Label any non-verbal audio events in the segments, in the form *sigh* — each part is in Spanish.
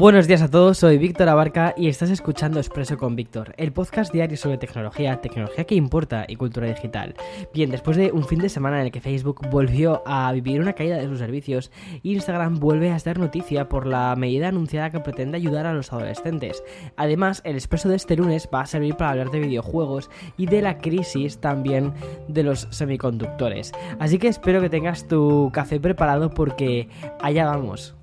Buenos días a todos, soy Víctor Abarca y estás escuchando Expreso con Víctor, el podcast diario sobre tecnología, tecnología que importa y cultura digital. Bien, después de un fin de semana en el que Facebook volvió a vivir una caída de sus servicios, Instagram vuelve a estar noticia por la medida anunciada que pretende ayudar a los adolescentes. Además, el Expreso de este lunes va a servir para hablar de videojuegos y de la crisis también de los semiconductores. Así que espero que tengas tu café preparado porque allá vamos.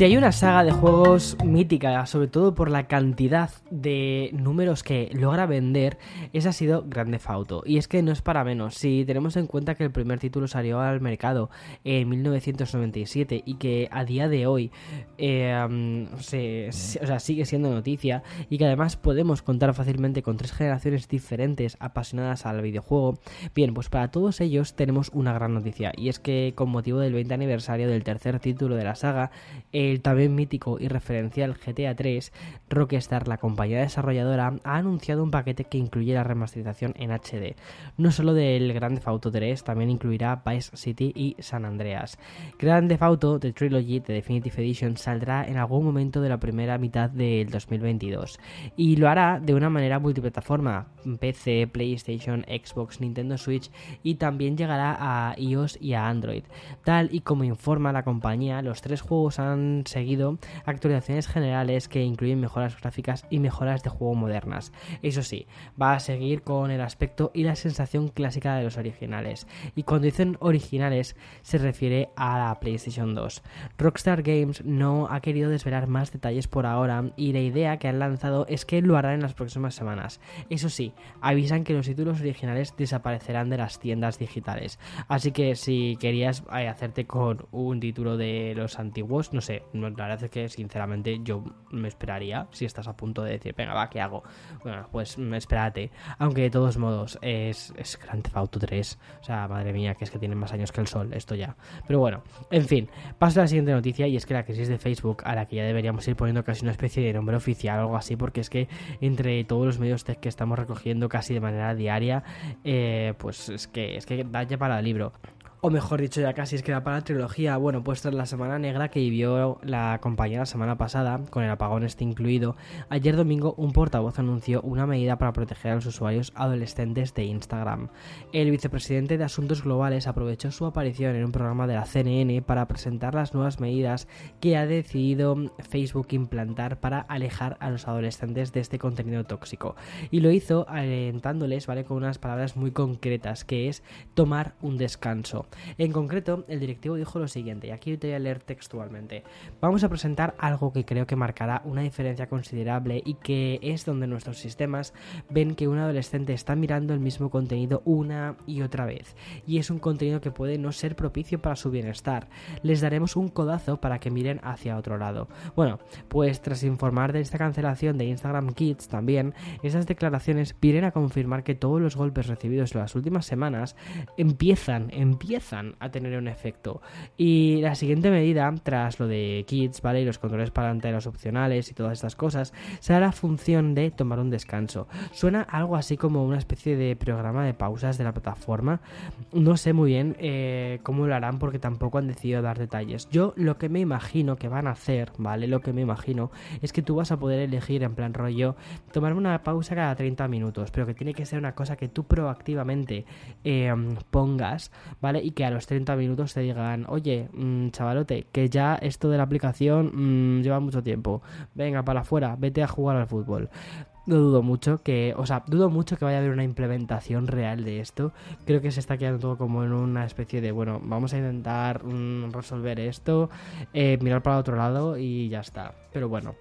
Si hay una saga de juegos mítica, sobre todo por la cantidad de números que logra vender, esa ha sido Grande Fauto. Y es que no es para menos. Si tenemos en cuenta que el primer título salió al mercado en 1997 y que a día de hoy eh, sigue siendo noticia y que además podemos contar fácilmente con tres generaciones diferentes apasionadas al videojuego, bien, pues para todos ellos tenemos una gran noticia. Y es que con motivo del 20 aniversario del tercer título de la saga, el también mítico y referencial GTA 3, Rockstar, la compañía desarrolladora, ha anunciado un paquete que incluye la remasterización en HD. No solo del Grand Theft Auto 3, también incluirá Vice City y San Andreas. Grand Theft Auto The Trilogy de Definitive Edition saldrá en algún momento de la primera mitad del 2022 y lo hará de una manera multiplataforma, PC, PlayStation, Xbox, Nintendo Switch y también llegará a iOS y a Android. Tal y como informa la compañía, los tres juegos han seguido actualizaciones generales que incluyen mejoras gráficas y mejoras de juego modernas. Eso sí, va a seguir con el aspecto y la sensación clásica de los originales. Y cuando dicen originales se refiere a la PlayStation 2. Rockstar Games no ha querido desvelar más detalles por ahora y la idea que han lanzado es que lo harán en las próximas semanas. Eso sí, avisan que los títulos originales desaparecerán de las tiendas digitales. Así que si querías eh, hacerte con un título de los antiguos, no sé, la verdad es que sinceramente yo me esperaría si estás a punto de decir, venga, va, ¿qué hago? Bueno, pues espérate. Aunque de todos modos es, es Grand Theft Auto 3. O sea, madre mía, que es que tiene más años que el sol, esto ya. Pero bueno, en fin, paso a la siguiente noticia y es que la crisis de Facebook, a la que ya deberíamos ir poniendo casi una especie de nombre oficial o algo así, porque es que entre todos los medios que estamos recogiendo casi de manera diaria, eh, pues es que, es que da ya para el libro o mejor dicho ya casi es que era para la trilogía, bueno, pues tras la semana negra que vivió la compañía la semana pasada, con el apagón este incluido, ayer domingo un portavoz anunció una medida para proteger a los usuarios adolescentes de Instagram. El vicepresidente de Asuntos Globales aprovechó su aparición en un programa de la CNN para presentar las nuevas medidas que ha decidido Facebook implantar para alejar a los adolescentes de este contenido tóxico. Y lo hizo alentándoles, ¿vale? Con unas palabras muy concretas, que es tomar un descanso. En concreto, el directivo dijo lo siguiente, y aquí te voy a leer textualmente. Vamos a presentar algo que creo que marcará una diferencia considerable y que es donde nuestros sistemas ven que un adolescente está mirando el mismo contenido una y otra vez. Y es un contenido que puede no ser propicio para su bienestar. Les daremos un codazo para que miren hacia otro lado. Bueno, pues tras informar de esta cancelación de Instagram Kids también, esas declaraciones vienen a confirmar que todos los golpes recibidos en las últimas semanas empiezan, empiezan a tener un efecto. Y la siguiente medida, tras lo de Kids, ¿vale? Y los controles parenteros opcionales y todas estas cosas, será la función de tomar un descanso. Suena algo así como una especie de programa de pausas de la plataforma. No sé muy bien eh, cómo lo harán porque tampoco han decidido dar detalles. Yo lo que me imagino que van a hacer, ¿vale? Lo que me imagino es que tú vas a poder elegir en plan rollo tomar una pausa cada 30 minutos, pero que tiene que ser una cosa que tú proactivamente eh, pongas, ¿vale? Que a los 30 minutos te digan, oye, mm, chavalote, que ya esto de la aplicación mm, lleva mucho tiempo, venga para afuera, vete a jugar al fútbol. No dudo mucho que, o sea, dudo mucho que vaya a haber una implementación real de esto. Creo que se está quedando todo como en una especie de, bueno, vamos a intentar mm, resolver esto, eh, mirar para otro lado y ya está. Pero bueno,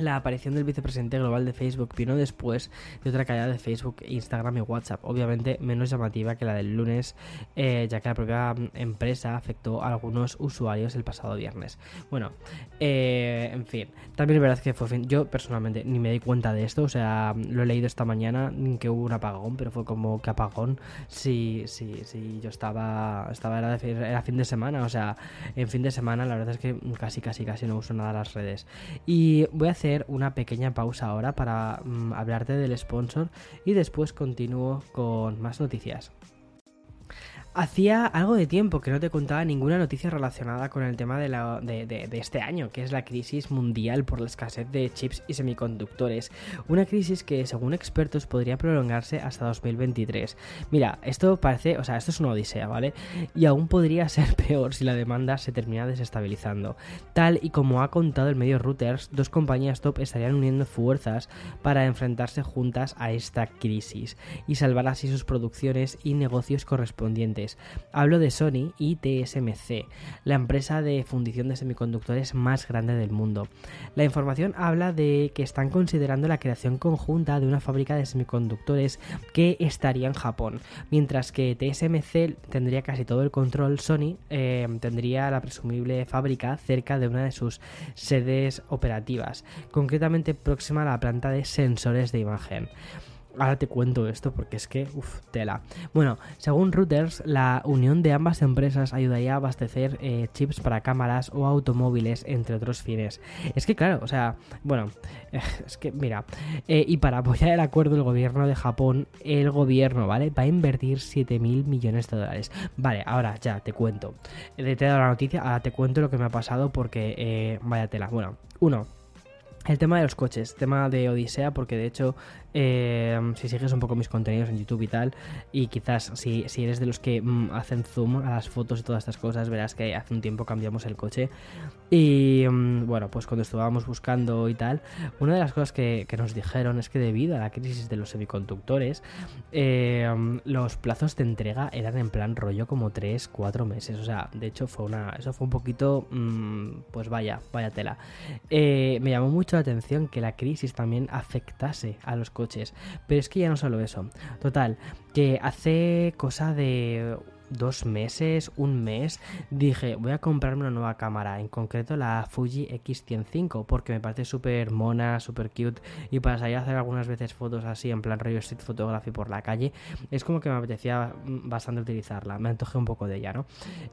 la aparición del vicepresidente global de Facebook vino después de otra caída de Facebook, Instagram y WhatsApp, obviamente menos llamativa que la del lunes, eh, ya que la propia empresa afectó a algunos usuarios el pasado viernes. Bueno, eh, en fin, también es verdad que fue fin. Yo personalmente ni me di cuenta de esto, o sea, lo he leído esta mañana que hubo un apagón, pero fue como que apagón si, si, si yo estaba, estaba era, era fin de semana, o sea, en fin de semana la verdad es que casi, casi, casi no uso nada las redes. Y voy a hacer una pequeña pausa ahora para mm, hablarte del sponsor y después continúo con más noticias. Hacía algo de tiempo que no te contaba ninguna noticia relacionada con el tema de, este año, que es la crisis mundial por la escasez de chips y semiconductores. Una crisis que, según expertos, podría prolongarse hasta 2023. Mira, esto parece, o sea, esto es una odisea, ¿vale? Y aún podría *laughs* ser peor si la demanda se termina desestabilizando. Tal y como ha contado el medio Reuters, dos compañías top estarían uniendo fuerzas para enfrentarse juntas a esta crisis y salvar así sus producciones y negocios correspondientes Hablo de Sony y TSMC, la empresa de fundición de semiconductores más grande del mundo. La información habla de que están considerando la creación conjunta de una fábrica de semiconductores que estaría en Japón, mientras que TSMC tendría casi todo el control, Sony eh, tendría la presumible fábrica cerca de una de sus sedes operativas, concretamente próxima a la planta de sensores de imagen. Ahora te cuento esto porque es que, uff, tela. Bueno, según Reuters, la unión de ambas empresas ayudaría a abastecer eh, chips para cámaras o automóviles, entre otros fines. Es que, claro, o sea, bueno, *laughs* es que, mira, eh, y para apoyar el acuerdo del gobierno de Japón, el gobierno, ¿vale? Va a invertir 7 mil millones de dólares. Vale, ahora ya te cuento. Te he dado la noticia, ahora te cuento lo que me ha pasado porque, eh, vaya tela. Bueno, uno. El tema de los coches, tema de Odisea, porque de hecho eh, si sigues un poco mis contenidos en YouTube y tal, y quizás si, si eres de los que mm, hacen zoom a las fotos y todas estas cosas, verás que hace un tiempo cambiamos el coche. Y mm, bueno, pues cuando estábamos buscando y tal, una de las cosas que, nos dijeron es que debido a la crisis de los semiconductores, eh, los plazos de entrega eran en plan rollo como 3, 4 meses. O sea, de hecho fue una, eso fue un poquito, mm, pues vaya, vaya tela. Eh, me llamó mucho la atención que la crisis también afectase a los coches. Pero es que ya no solo eso. Total, que hace cosa de dos meses, un mes, dije voy a comprarme una nueva cámara, en concreto la Fuji X105, porque me parece súper mona, súper cute y para salir a hacer algunas veces fotos así en plan rollo street photography por la calle, es como que me apetecía bastante utilizarla, me antojé un poco de ella, ¿no?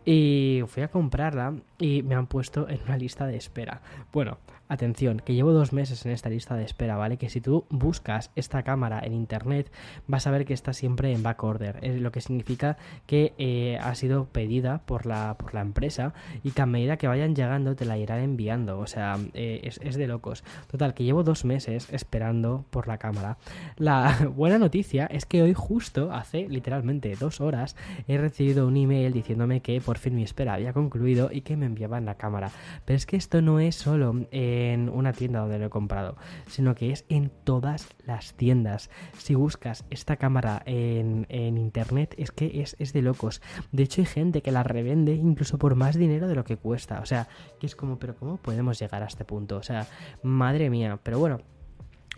Y fui a comprarla y me han puesto en una lista de espera. Bueno, atención, que llevo dos meses en esta lista de espera, ¿vale? Que si tú buscas esta cámara en internet, vas a ver que está siempre en back order, es lo que significa que eh, ha sido pedida por la, por la empresa y que a medida que vayan llegando te la irán enviando. O sea, eh, es, de locos. Total, que llevo dos meses esperando por la cámara. La *laughs* buena noticia es que hoy justo, hace literalmente dos horas, he recibido un email diciéndome que por fin mi espera había concluido y que me enviaban la cámara. Pero es que esto no es solo en una tienda donde lo he comprado, sino que es en todas las tiendas. Si buscas esta cámara en, internet, es que es, es de locos. De hecho, hay gente que la revende incluso por más dinero de lo que cuesta. O sea, que es como, pero ¿cómo podemos llegar a este punto? O sea, madre mía. Pero bueno,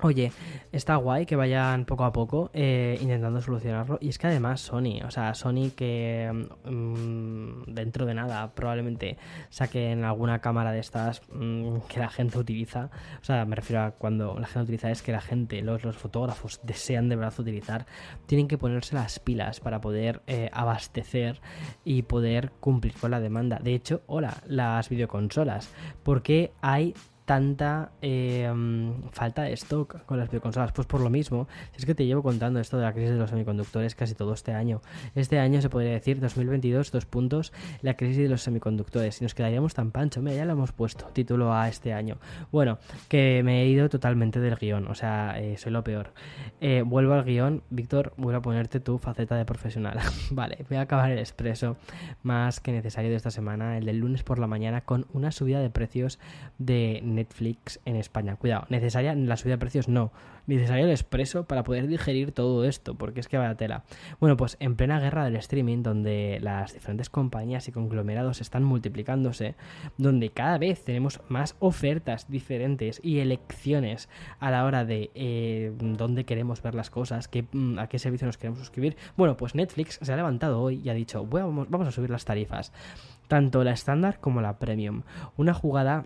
Oye, está guay que vayan poco a poco eh, intentando solucionarlo. Y es que además Sony, o sea, Sony que mm, dentro de nada probablemente saquen alguna cámara de estas mm, que la gente utiliza. O sea, me refiero a cuando la gente utiliza es que la gente, los, los fotógrafos desean de verdad utilizar, tienen que ponerse las pilas para poder eh, abastecer y poder cumplir con la demanda. De hecho, hola, las videoconsolas. Porque hay tanta eh, falta de stock con las videoconsolas? Pues por lo mismo, es que te llevo contando esto de la crisis de los semiconductores casi todo este año. Este año se podría decir, 2022, dos puntos, la crisis de los semiconductores. Y nos quedaríamos tan pancho, mira, ya lo hemos puesto, título a este año. Bueno, que me he ido totalmente del guion, o sea, eh, soy lo peor. Eh, vuelvo al guion, Víctor, voy a ponerte tu faceta de profesional. *laughs* vale, voy a acabar el expreso más que necesario de esta semana, el del lunes por la mañana, con una subida de precios de Netflix en España. Cuidado, necesaria la subida de precios no, necesario el expreso para poder digerir todo esto, porque es que vaya tela. Bueno, pues en plena guerra del streaming, donde las diferentes compañías y conglomerados están multiplicándose, donde cada vez tenemos más ofertas diferentes y elecciones a la hora de eh, dónde queremos ver las cosas, qué, mm, a qué servicio nos queremos suscribir. Bueno, pues Netflix se ha levantado hoy y ha dicho, vamos a subir las tarifas, tanto la estándar como la premium. Una jugada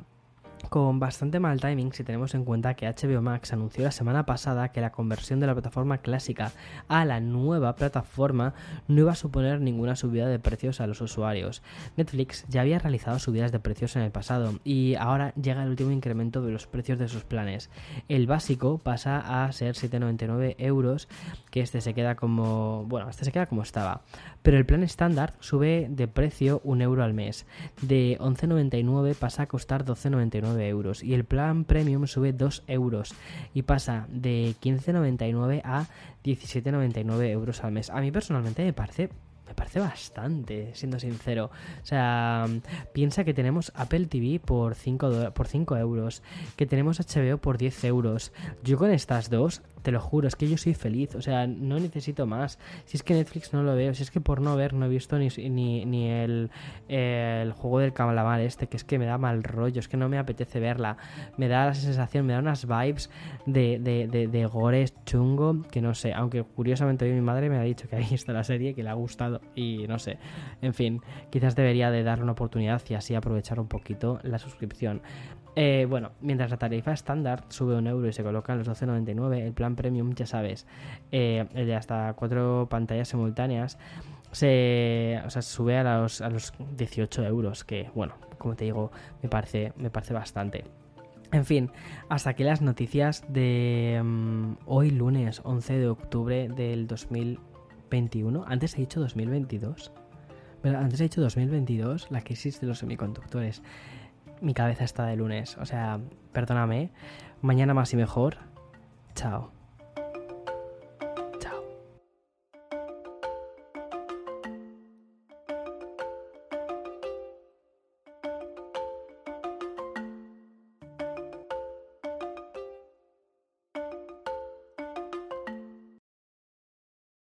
con bastante mal timing si tenemos en cuenta que HBO Max anunció la semana pasada que la conversión de la plataforma clásica a la nueva plataforma no iba a suponer ninguna subida de precios a los usuarios. Netflix ya había realizado subidas de precios en el pasado y ahora llega el último incremento de los precios de sus planes. El básico pasa a ser 7,99 euros, que este se queda como... bueno, este se queda como estaba. Pero el plan estándar sube de precio un euro al mes. De 11,99 pasa a costar 12,99 euros y el plan premium sube 2 euros y pasa de 15,99 a 17,99 euros al mes. A mí personalmente me parece me parece bastante, siendo sincero. O sea, piensa que tenemos Apple TV por 5, por 5 euros, que tenemos HBO por 10 euros. Yo con estas dos te lo juro, es que yo soy feliz, o sea, no necesito más. Si es que Netflix no lo veo, si es que por no ver no he visto ni, ni, ni el, el, juego del calamar este, que es que me da mal rollo, es que no me apetece verla. Me da la sensación, me da unas vibes de, de, de, de gores chungo, que no sé, aunque curiosamente hoy mi madre me ha dicho que ahí está la serie, que le ha gustado y no sé. En fin, quizás debería de darle una oportunidad y así aprovechar un poquito la suscripción. Eh, bueno, mientras la tarifa estándar sube un euro y se coloca en los 12,99, el plan premium, ya sabes, eh, de hasta cuatro pantallas simultáneas, se, o sea, sube a los, a los 18 euros, que bueno, como te digo, me parece, me parece bastante. En fin, hasta aquí las noticias de um, hoy lunes 11 de octubre del 2021. Antes he dicho 2022. Pero antes he dicho 2022, la crisis de los semiconductores mi cabeza está de lunes. O sea, perdóname. Mañana más y mejor. Chao.